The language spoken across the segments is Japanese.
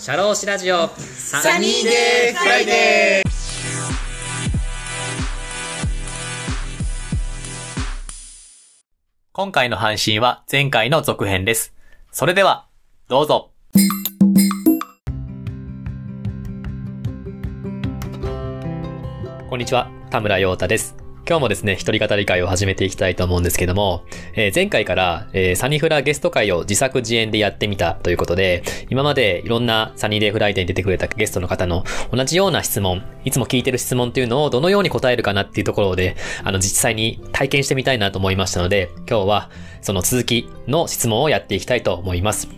シャローシラジオサニーデーフライデー今回の配信は前回の続編です。それでは、どうぞ。こんにちは、田村陽太です。今日もですね、一人語り回を始めていきたいと思うんですけども、えー前回から、えーサニフラゲスト回を自作自演でやってみたということで、今までいろんなサニーデーフライデーに出てくれたゲストの方の同じような質問、いつも聞いてる質問っていうのをどのように答えるかなっていうところで、あの実際に体験してみたいなと思いましたので、今日はその続きの質問をやっていきたいと思います。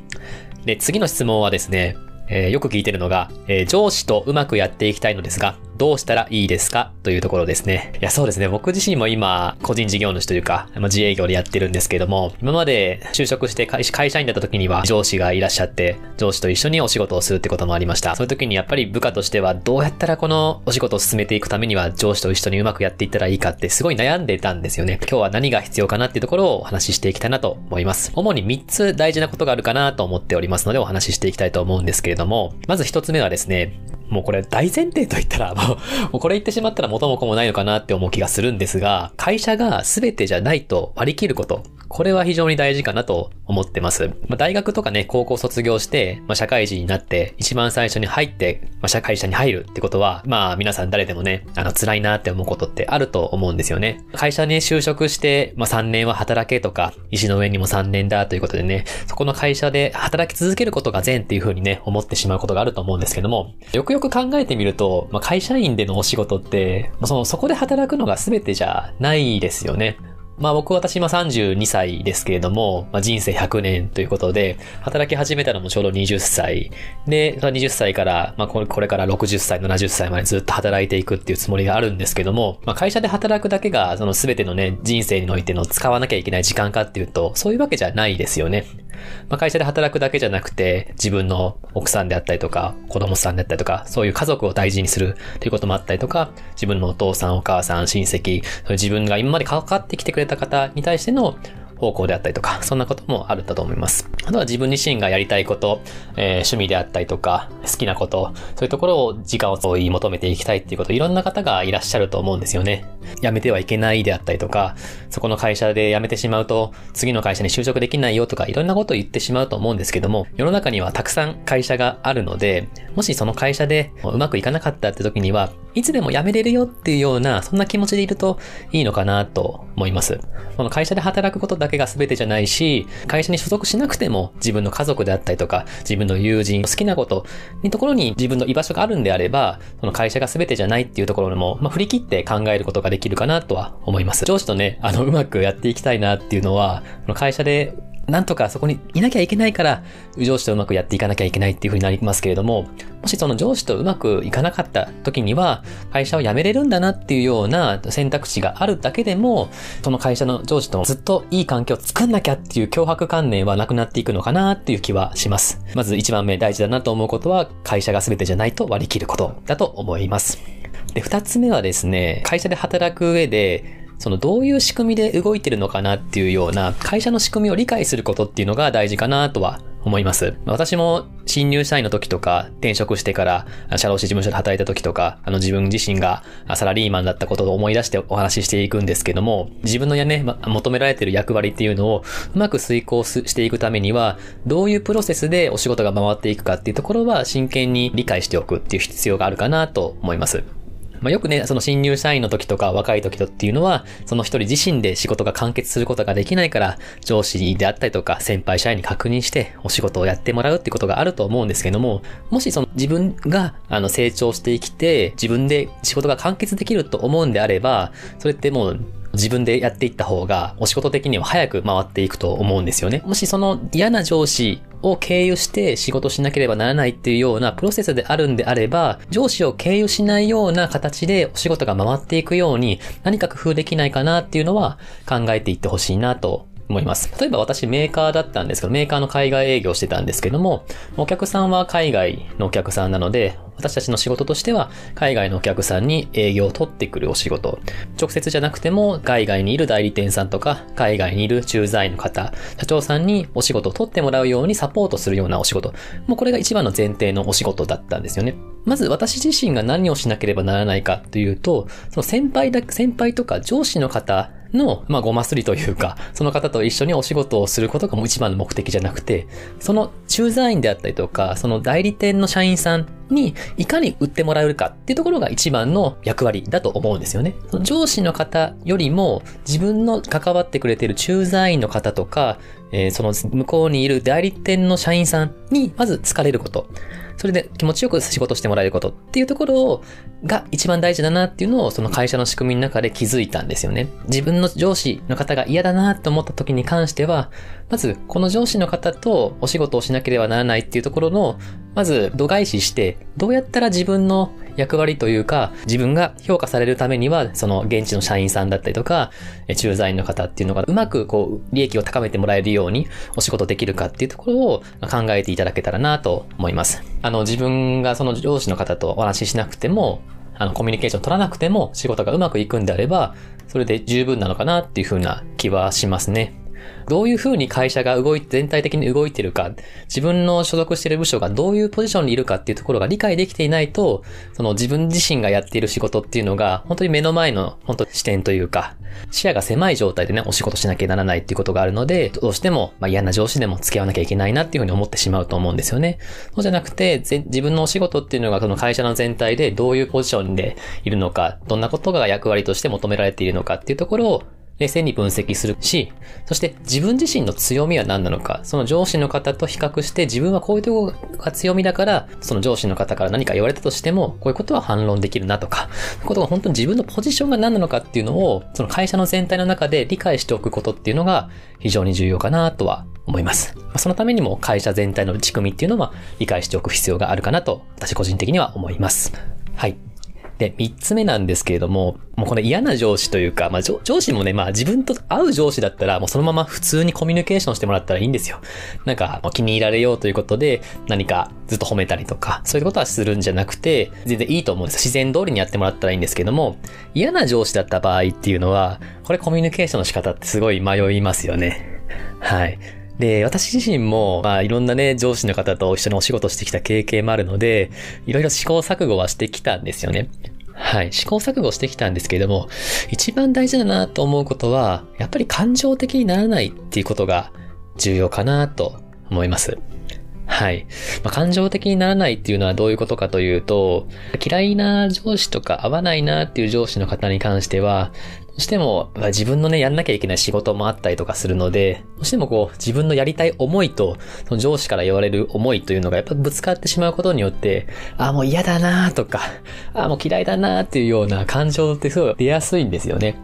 で、次の質問はですね、えーよく聞いてるのが、えー上司とうまくやっていきたいのですが、どうしたらいいですか？というところですね。いや、そうですね。僕自身も今、個人事業主というか、ま、自営業でやってるんですけども、今まで就職して会社員だった時には上司がいらっしゃって、上司と一緒にお仕事をするってこともありました。そういう時にやっぱり部下としては、どうやったらこのお仕事を進めていくためには上司と一緒にうまくやっていったらいいかってすごい悩んでたんですよね。今日は何が必要かなっていうところをお話ししていきたいなと思います。主に3つ大事なことがあるかなと思っておりますのでお話ししていきたいと思うんですけれども、まず1つ目はですね、もうこれ大前提と言ったら、もう、もうこれ言ってしまったら元も子もないのかなって思う気がするんですが、会社が全てじゃないと割り切ること。これは非常に大事かなと思ってます。まあ、大学とかね、高校卒業して、まあ、社会人になって、一番最初に入って、まあ、社会社に入るってことは、まあ皆さん誰でもね、あの辛いなって思うことってあると思うんですよね。会社に就職して、まあ3年は働けとか、石の上にも3年だということでね、そこの会社で働き続けることが善っていう風にね、思ってしまうことがあると思うんですけども、よくよく考えてみると、まあ、会社員でのお仕事って、その、そこで働くのが全てじゃないですよね。まあ僕私今32歳ですけれども、まあ、人生100年ということで、働き始めたのもちょうど20歳。で、20歳から、まあこれから60歳、70歳までずっと働いていくっていうつもりがあるんですけども、まあ会社で働くだけが、その全てのね、人生においての使わなきゃいけない時間かっていうと、そういうわけじゃないですよね。まあ、会社で働くだけじゃなくて、自分の奥さんであったりとか、子供さんであったりとか、そういう家族を大事にするということもあったりとか、自分のお父さん、お母さん、親戚、自分が今まで関わってきてくれた方に対しての方向であったりとか、そんなこともあるんだと思います。あとは自分自身がやりたいこと、えー趣味であったりとか、好きなこと、そういうところを時間を追い求めていきたいっていうこと、いろんな方がいらっしゃると思うんですよね。辞めてはいけないであったりとか、そこの会社で辞めてしまうと、次の会社に就職できないよとか、いろんなことを言ってしまうと思うんですけども、世の中にはたくさん会社があるので、もしその会社でうまくいかなかったって時には、いつでも辞めれるよっていうような、そんな気持ちでいるといいのかなと思います。この会社で働くことだけが全てじゃないし、会社に所属しなくても自分の家族であったりとか、自分の友人、好きなことにところに自分の居場所があるんであれば、その会社が全てじゃないっていうところも、まあ、振り切って考えることができるかなとは思います。上司とね、あの、うまくやっていきたいなっていうのは、会社でなんとかそこにいなきゃいけないから、上司とうまくやっていかなきゃいけないっていう風になりますけれども、もしその上司とうまくいかなかった時には、会社を辞めれるんだなっていうような選択肢があるだけでも、その会社の上司とずっといい環境を作んなきゃっていう脅迫観念はなくなっていくのかなっていう気はします。まず一番目大事だなと思うことは、会社が全てじゃないと割り切ることだと思います。で、二つ目はですね、会社で働く上で、そのどういう仕組みで動いてるのかなっていうような会社の仕組みを理解することっていうのが大事かなとは思います。私も新入社員の時とか転職してから社労士事務所で働いた時とかあの自分自身がサラリーマンだったことを思い出してお話ししていくんですけども自分のやね、ま求められてる役割っていうのをうまく遂行していくためにはどういうプロセスでお仕事が回っていくかっていうところは真剣に理解しておくっていう必要があるかなと思います。まあ、よくね、その新入社員の時とか若い時とっていうのは、その一人自身で仕事が完結することができないから、上司であったりとか先輩社員に確認してお仕事をやってもらうってことがあると思うんですけども、もしその自分があの成長してきて、自分で仕事が完結できると思うんであれば、それってもう自分でやっていった方が、お仕事的には早く回っていくと思うんですよね。もしその嫌な上司を経由して仕事しなければならないっていうようなプロセスであるんであれば、上司を経由しないような形でお仕事が回っていくように何か工夫できないかなっていうのは考えていってほしいなと思います。例えば私メーカーだったんですけど、メーカーの海外営業してたんですけども、お客さんは海外のお客さんなので、私たちの仕事としては、海外のお客さんに営業を取ってくるお仕事。直接じゃなくても、海外にいる代理店さんとか、海外にいる駐在員の方、社長さんにお仕事を取ってもらうようにサポートするようなお仕事。もうこれが一番の前提のお仕事だったんですよね。まず私自身が何をしなければならないかというと、その先輩だ、先輩とか上司の方の、まあ、ごますりというか、その方と一緒にお仕事をすることがもう一番の目的じゃなくて、その駐在員であったりとか、その代理店の社員さんにいかに売ってもらえるかっていうところが一番の役割だと思うんですよね。上司の方よりも自分の関わってくれている駐在員の方とか、えー、その向こうにいる代理店の社員さんにまず疲れること。それで気持ちよく仕事してもらえることっていうところ、が一番大事だなっていうのをその会社の仕組みの中で気づいたんですよね。自分の上司の方が嫌だなと思った時に関しては、まずこの上司の方とお仕事をしなければならないっていうところの、まず度外視して、どうやったら自分の役割というか、自分が評価されるためには、その現地の社員さんだったりとか、駐在員の方っていうのがうまくこう、利益を高めてもらえるようにお仕事できるかっていうところを考えていただけたらなと思います。あの、自分がその上司の方とお話ししなくても、あの、コミュニケーション取らなくても仕事がうまくいくんであれば、それで十分なのかなっていうふうな気はしますね。どういうふうに会社が動いて、全体的に動いてるか、自分の所属している部署がどういうポジションにいるかっていうところが理解できていないと、その自分自身がやっている仕事っていうのが、本当に目の前の本当視点というか、視野が狭い状態でね、お仕事しなきゃならないっていうことがあるので、どうしても、まあ、嫌な上司でも付き合わなきゃいけないなっていうふうに思ってしまうと思うんですよね。そうじゃなくて、自分のお仕事っていうのがその会社の全体でどういうポジションでいるのか、どんなことが役割として求められているのかっていうところを冷静に分析するし、そして自分自身の強みは何なのか、その上司の方と比較して自分はこういうところが強みだから、その上司の方から何か言われたとしても、こういうことは反論できるなとか、こういうことが本当に自分のポジションが何なのかっていうのを、その会社の全体の中で理解しておくことっていうのが非常に重要かなとは思います。そのためにも会社全体の仕組みっていうのは理解しておく必要があるかなと、私個人的には思います。はい。で、三つ目なんですけれども、もうこの嫌な上司というか、まあ上司もね、まあ自分と合う上司だったら、もうそのまま普通にコミュニケーションしてもらったらいいんですよ。なんか、気に入られようということで、何かずっと褒めたりとか、そういうことはするんじゃなくて、全然いいと思うんです。自然通りにやってもらったらいいんですけども、嫌な上司だった場合っていうのは、これコミュニケーションの仕方ってすごい迷いますよね。はい。で、私自身も、まあ、いろんなね、上司の方と一緒にお仕事してきた経験もあるので、いろいろ試行錯誤はしてきたんですよね。はい。試行錯誤してきたんですけれども、一番大事だなと思うことは、やっぱり感情的にならないっていうことが重要かなと思います。はい。まあ、感情的にならないっていうのはどういうことかというと、嫌いな上司とか合わないなっていう上司の方に関しては、しても、自分のね、やんなきゃいけない仕事もあったりとかするので、どうしてもこう、自分のやりたい思いと、その上司から言われる思いというのがやっぱぶつかってしまうことによって、ああ、もう嫌だなーとか、ああ、もう嫌いだなーっていうような感情ってすごい出やすいんですよね。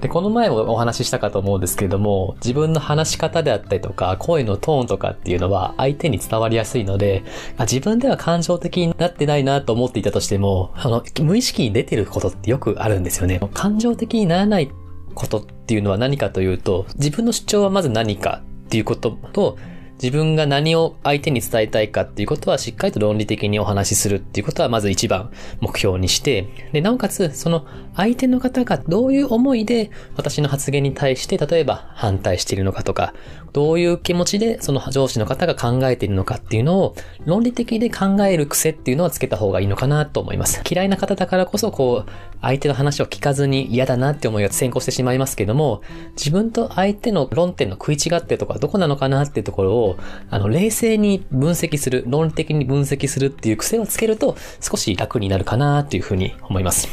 で、この前もお話ししたかと思うんですけれども、自分の話し方であったりとか、声のトーンとかっていうのは相手に伝わりやすいので、自分では感情的になってないなと思っていたとしても、あの、無意識に出てることってよくあるんですよね。感情的にならないことっていうのは何かというと、自分の主張はまず何かっていうことと、自分が何を相手に伝えたいかっていうことはしっかりと論理的にお話しするっていうことはまず一番目標にして、で、なおかつ、その相手の方がどういう思いで私の発言に対して例えば反対しているのかとか、どういう気持ちでその上司の方が考えているのかっていうのを論理的で考える癖っていうのはつけた方がいいのかなと思います。嫌いな方だからこそこう、相手の話を聞かずに嫌だなって思いが先行してしまいますけども、自分と相手の論点の食い違ってとかどこなのかなっていうところを、あの、冷静に分析する、論理的に分析するっていう癖をつけると少し楽になるかなっていうふうに思います。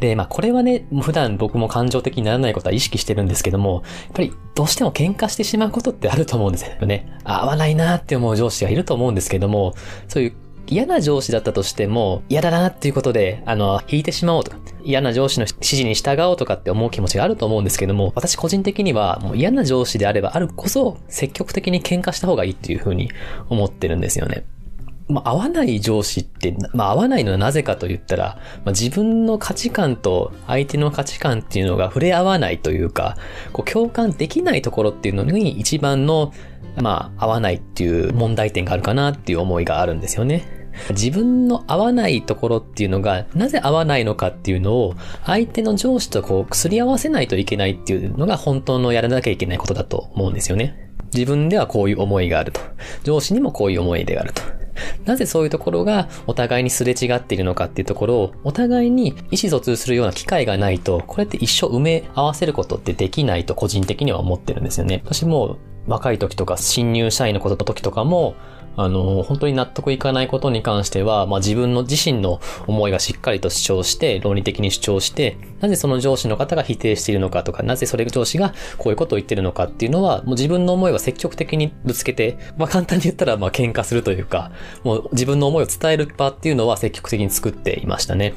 で、まあこれはね、普段僕も感情的にならないことは意識してるんですけども、やっぱりどうしても喧嘩してしまうことってあると思うんですよね。合わないなって思う上司がいると思うんですけども、そういう嫌な上司だったとしても、嫌だなっていうことで、あの、引いてしまおうとか、嫌な上司の指示に従おうとかって思う気持ちがあると思うんですけども、私個人的には、もう嫌な上司であればあるこそ、積極的に喧嘩した方がいいっていうふうに思ってるんですよね。まあ、合わない上司って、まあ、合わないのはなぜかと言ったら、まあ、自分の価値観と相手の価値観っていうのが触れ合わないというか、こう共感できないところっていうのに一番の、まあ、合わないっていう問題点があるかなっていう思いがあるんですよね。自分の合わないところっていうのが、なぜ合わないのかっていうのを、相手の上司とこう、すり合わせないといけないっていうのが本当のやらなきゃいけないことだと思うんですよね。自分ではこういう思いがあると。上司にもこういう思い出があると。なぜそういうところがお互いにすれ違っているのかっていうところを、お互いに意思疎通するような機会がないと、これって一生埋め合わせることってできないと個人的には思ってるんですよね。私も若い時とか新入社員のことの時とかも、あの、本当に納得いかないことに関しては、まあ自分の自身の思いがしっかりと主張して、論理的に主張して、なぜその上司の方が否定しているのかとか、なぜそれ上司がこういうことを言ってるのかっていうのは、もう自分の思いは積極的にぶつけて、まあ簡単に言ったら、ま喧嘩するというか、もう自分の思いを伝える場っていうのは積極的に作っていましたね。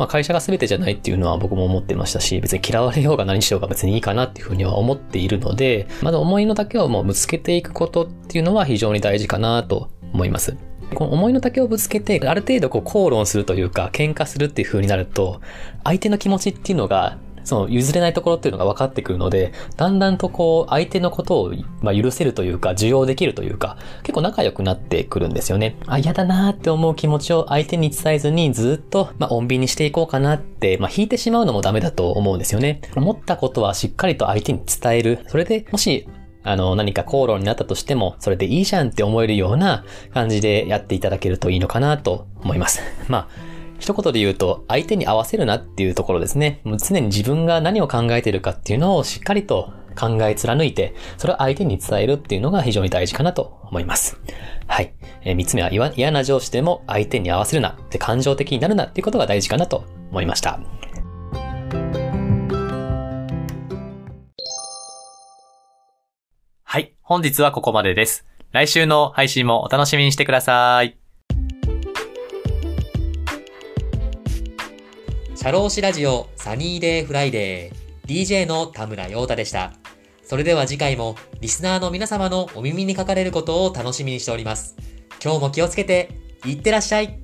まあ、会社が全てじゃないっていうのは僕も思ってましたし、別に嫌われようが何しようが別にいいかなっていうふうには思っているので、まだ思いの丈をもうぶつけていくことっていうのは非常に大事かなと思います。この思いの丈をぶつけて、ある程度こう口論するというか、喧嘩するっていう風になると、相手の気持ちっていうのがその譲れないところっていうのが分かってくるので、だんだんとこう、相手のことを、まあ、許せるというか、受容できるというか、結構仲良くなってくるんですよね。あ、嫌だなーって思う気持ちを相手に伝えずに、ずっと、まあ、穏便にしていこうかなって、まあ、引いてしまうのもダメだと思うんですよね。思ったことはしっかりと相手に伝える。それで、もし、あの、何か口論になったとしても、それでいいじゃんって思えるような感じでやっていただけるといいのかなと思います。まあ、一言で言うと、相手に合わせるなっていうところですね。もう常に自分が何を考えているかっていうのをしっかりと考え貫いて、それを相手に伝えるっていうのが非常に大事かなと思います。はい。えー、三つ目は嫌な上司でも相手に合わせるなって感情的になるなっていうことが大事かなと思いました。はい。本日はここまでです。来週の配信もお楽しみにしてください。社労士ラジオサニーデーフライデー DJ の田村陽太でした。それでは次回もリスナーの皆様のお耳にかかれることを楽しみにしております。今日も気をつけて、いってらっしゃい